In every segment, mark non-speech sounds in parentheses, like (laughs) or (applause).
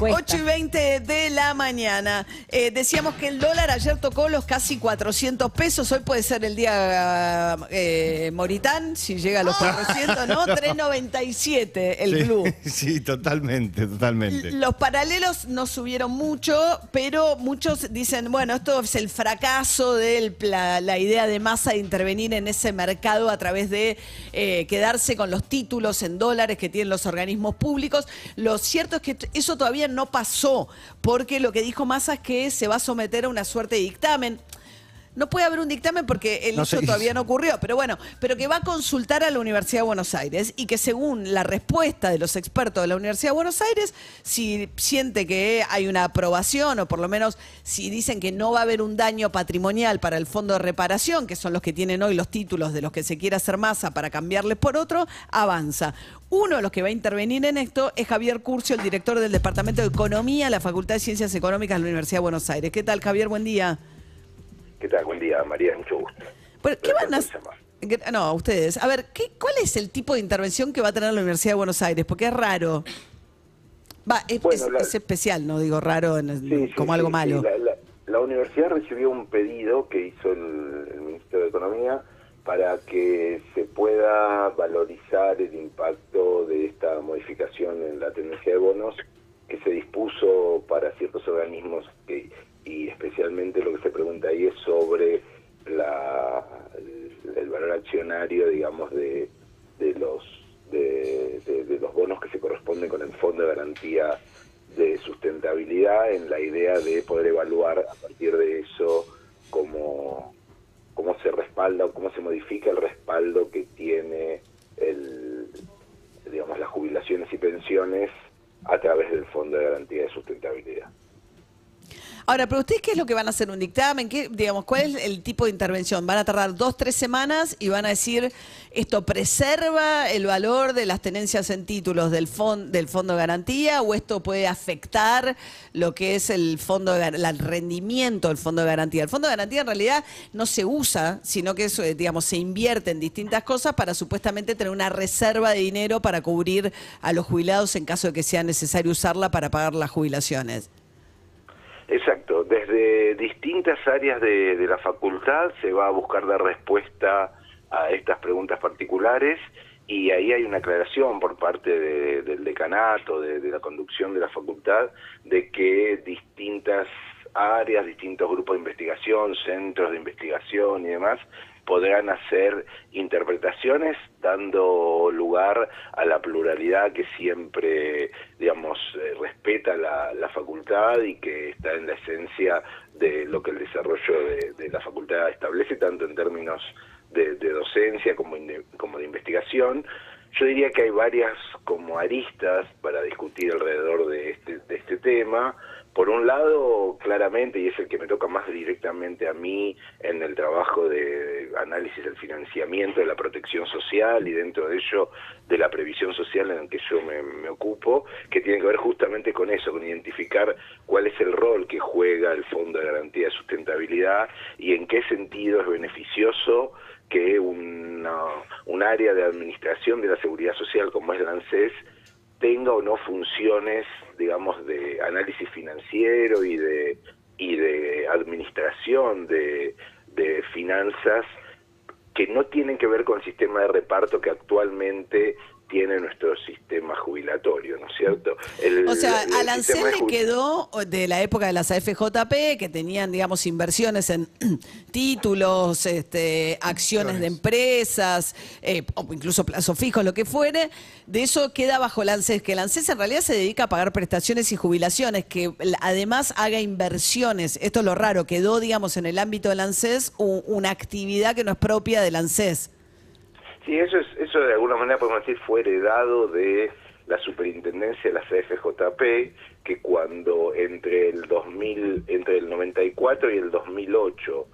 8 y 20 de la mañana. Eh, decíamos que el dólar ayer tocó los casi 400 pesos. Hoy puede ser el día eh, Moritán, si llega a los 400, ¿no? (laughs) 3.97 el Sí, blue. (laughs) Sí, totalmente, totalmente. Los paralelos no subieron mucho, pero muchos dicen, bueno, esto es el fracaso de la, la idea de masa de intervenir en ese mercado a través de eh, quedarse con los títulos en dólares que tienen los organismos públicos. Lo cierto es que eso todavía no pasó, porque lo que dijo Massa es que se va a someter a una suerte de dictamen. No puede haber un dictamen porque el No hecho todavía hizo. no ocurrió, pero bueno, pero que va a consultar a la Universidad de Buenos Aires y que según la respuesta de los expertos de la Universidad de Buenos Aires, si siente que hay una aprobación o por lo menos si dicen que no va a haber un daño patrimonial para el fondo de reparación, que son los que tienen hoy los títulos de los que se quiere hacer masa para cambiarles por otro, avanza. Uno de los que va a intervenir en esto es Javier Curcio, el director del Departamento de Economía de la Facultad de Ciencias Económicas de la Universidad de Buenos Aires. ¿Qué tal, Javier? Buen día. ¿Qué tal? Buen día, María, mucho gusto. Bueno, ¿qué van a. Gra- No, ustedes. A ver, ¿qué, ¿cuál es el tipo de intervención que va a tener la Universidad de Buenos Aires? Porque es raro. Va, es, Bueno, es- la- es especial, no digo raro en- Sí, sí, como sí, algo sí. malo. La, la- la universidad recibió un pedido que hizo el, el Ministerio de Economía para que se pueda valorizar el impacto de esta modificación en la tendencia de bonos que se dispuso para ciertos organismos que, y especialmente lo que se pregunta ahí es sobre la, el, valor accionario, digamos, de, de los de los bonos que se corresponden con el Fondo de Garantía de Sustentabilidad en la idea de poder evaluar a partir de eso cómo, cómo se respalda o cómo se modifica el respaldo que tiene el, digamos, las jubilaciones y pensiones a través del Fondo de Garantía de Sustentabilidad. Ahora, pero ustedes qué es lo que van a hacer un dictamen, ¿Qué, digamos, ¿cuál es el tipo de intervención? ¿Van a tardar dos, tres semanas y van a decir esto preserva el valor de las tenencias en títulos del fondo del fondo de garantía o esto puede afectar lo que es el fondo de, el rendimiento del fondo de garantía? El fondo de garantía en realidad no se usa, sino que eh, digamos se invierte en distintas cosas para supuestamente tener una reserva de dinero para cubrir a los jubilados en caso de que sea necesario usarla para pagar las jubilaciones. Desde distintas áreas de, de la facultad se va a buscar dar respuesta a estas preguntas particulares y ahí hay una aclaración por parte de- del decanato, de, de la conducción de la facultad, de que distintas áreas, distintos grupos de investigación, centros de investigación y demás, podrán hacer interpretaciones dando lugar a la pluralidad que siempre, digamos, eh, respeta la, facultad y que está en la esencia de lo que el desarrollo de, la facultad establece, tanto en términos de, docencia como, como de investigación. Yo diría que hay varias como aristas para discutir alrededor de este, de este tema. Por un lado, claramente, y es el que me toca más directamente a mí en el trabajo de análisis del financiamiento de la protección social y dentro de ello de la previsión social en el que yo me, ocupo, que tiene que ver justamente con eso, con identificar cuál es el rol que juega el Fondo de Garantía de Sustentabilidad y en qué sentido es beneficioso que una, un área de administración de la seguridad social como es la ANSES tenga o no funciones, digamos, de análisis financiero y de y de administración de, de finanzas que no tienen que ver con el sistema de reparto que actualmente tiene nuestro sistema jubilatorio, ¿no es cierto? El- O sea, el al ANSES sistema de le quedó de la época de las AFJP, que tenían, digamos, inversiones en (clears throat) títulos, este, acciones de empresas, eh, o incluso plazo fijo, lo que fuere. De eso queda bajo el ANSES, que el ANSES en realidad se dedica a pagar prestaciones y jubilaciones, que además haga inversiones. Esto es lo raro, quedó, digamos, en el ámbito del ANSES una actividad que no es propia del ANSES. Sí, eso es, eso de alguna manera podemos decir fue heredado de la superintendencia de la CFJP, que cuando entre el 2000, entre el 94 y el 2008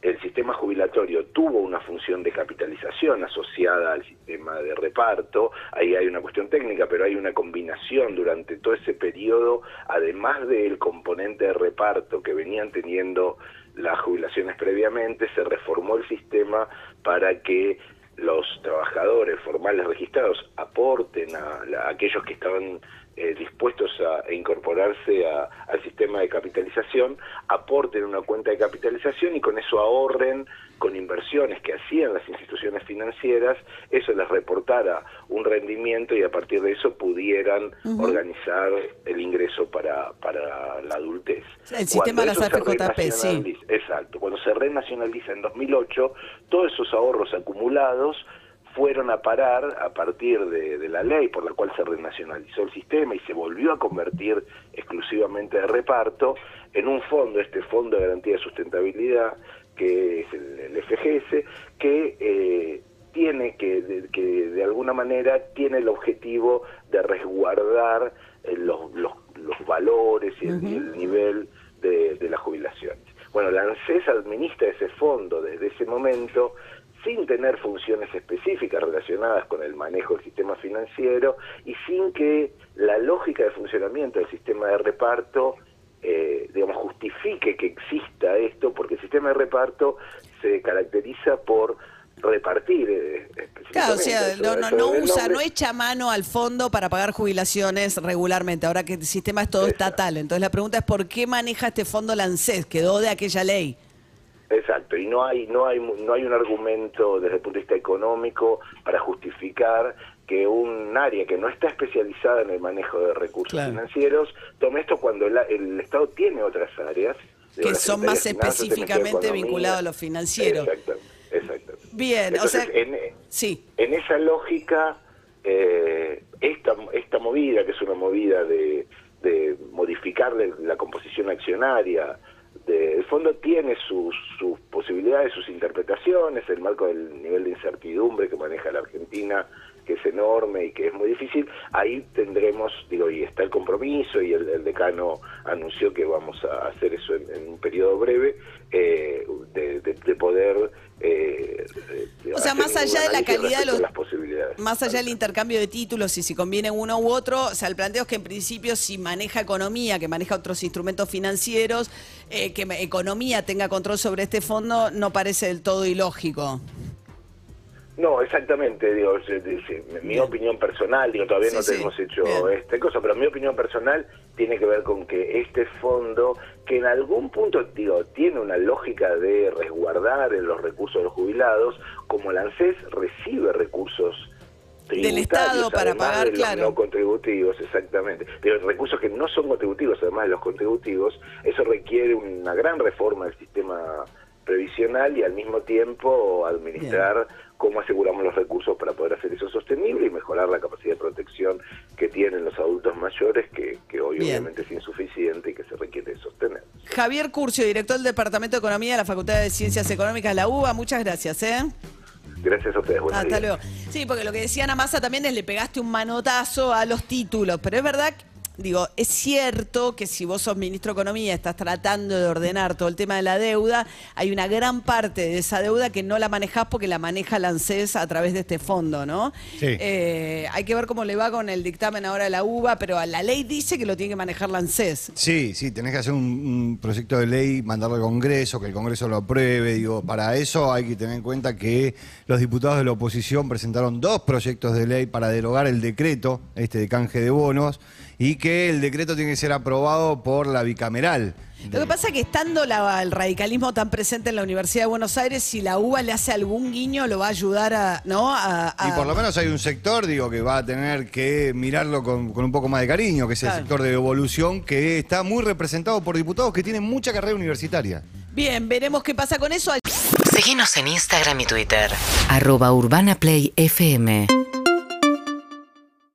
el sistema jubilatorio tuvo una función de capitalización asociada al sistema de reparto, ahí hay una cuestión técnica, pero hay una combinación durante todo ese periodo, además del componente de reparto que venían teniendo las jubilaciones previamente, se reformó el sistema para que los trabajadores formales registrados aporten a aquellos que estaban eh, dispuestos a, a incorporarse a- al sistema de capitalización, aporten una cuenta de capitalización y con eso ahorren con inversiones que hacían las instituciones financieras, eso les reportara un rendimiento y a partir de eso pudieran organizar el ingreso para, para la adultez. El sistema de las AFJP, sí. Exacto, cuando se renacionaliza en 2008, todos esos ahorros acumulados fueron a parar a partir de, de la ley por la cual se renacionalizó el sistema y se volvió a convertir exclusivamente de reparto en un fondo, este Fondo de Garantía de Sustentabilidad, que es el, el FGS, que eh, tiene que de, que de alguna manera tiene el objetivo de resguardar eh, los, los, los valores y el, y el nivel de, de las jubilaciones. Bueno, la ANSES administra ese fondo desde ese momento sin tener funciones específicas relacionadas con el manejo del sistema financiero y sin que la lógica de funcionamiento del sistema de reparto eh, digamos, justifique que exista esto, porque el sistema de reparto se caracteriza por repartir. eh, Claro, o sea, no, no, no usa, nombre. no echa mano al fondo para pagar jubilaciones regularmente, ahora que el sistema es todo estatal. Entonces la pregunta es ¿por qué maneja este fondo la ANSES? Quedó de aquella ley. Exacto, y no hay, no hay, no hay un argumento desde el punto de vista económico para justificar que un área que no está especializada en el manejo de recursos Claro. financieros tome esto cuando el, el Estado tiene otras áreas. Que son más específicamente Economía. vinculados a lo financiero. Exactamente, exactamente. Bien, o Entonces, sea, en, sí. en esa lógica, eh, esta, esta movida, que es una movida de, de modificarle la composición accionaria, de- el fondo tiene sus, sus posibilidades, sus interpretaciones, el marco del nivel de incertidumbre que maneja la Argentina, que es enorme y que es muy difícil, ahí tendremos, digo, y está el compromiso y el, el decano anunció que vamos a hacer eso en, en un periodo breve, eh, de, de- de poder... eh, O sea, más allá de la calidad de los- las posibilidades. Más allá del intercambio de títulos y si conviene uno u otro, o sea, el planteo es que en principio si maneja economía, que maneja otros instrumentos financieros, eh, que economía tenga control sobre este fondo, no parece del todo ilógico. No, exactamente, digo, mi opinión personal, digo, todavía Sí, no sí, tenemos hecho bien. esta cosa, pero mi opinión personal tiene que ver con que este fondo, que en algún punto, digo, tiene una lógica de resguardar en los recursos de los jubilados, como la ANSES recibe recursos Del Estado para pagar, de los claro. no contributivos, exactamente. Pero recursos que no son contributivos, además de los contributivos, eso requiere una gran reforma del sistema previsional y al mismo tiempo administrar cómo aseguramos los recursos para poder hacer eso sostenible y mejorar la capacidad de protección que tienen los adultos mayores, que, que hoy Bien. obviamente es insuficiente y que se requiere sostener. Javier Curcio, director del Departamento de Economía de la Facultad de Ciencias Económicas de la UBA, muchas gracias. ¿eh? Gracias a ustedes. buenos Hasta días. luego. Sí, porque lo que decía Ana Massa también es le pegaste un manotazo a los títulos, pero es verdad, que, digo, es cierto que si vos sos ministro de Economía, estás tratando de ordenar todo el tema de la deuda, hay una gran parte de esa deuda que no la manejás porque la maneja la ANSES a través de este fondo, ¿no? Sí. Eh, hay que ver cómo le va con el dictamen ahora de la UBA, pero la ley dice que lo tiene que manejar la ANSES. Sí, sí, tenés que hacer un, un proyecto de ley, mandarlo al Congreso, que el Congreso lo apruebe. Digo, para eso hay que tener en cuenta que los diputados de la oposición presentaron dos proyectos de ley para derogar el decreto, este de canje de bonos, y que el decreto tiene que ser aprobado por la bicameral. Lo que pasa es que estando la- el radicalismo tan presente en la Universidad de Buenos Aires, si la UBA le hace algún guiño, lo va a ayudar a, ¿no? A, a- Y por lo menos hay un sector, digo, que va a tener que mirarlo con, con un poco más de cariño, que es el Claro. sector de evolución, que está muy representado por diputados que tienen mucha carrera universitaria. Bien, veremos qué pasa con eso. Seguinos en Instagram y Twitter. arroba urbanaplayfm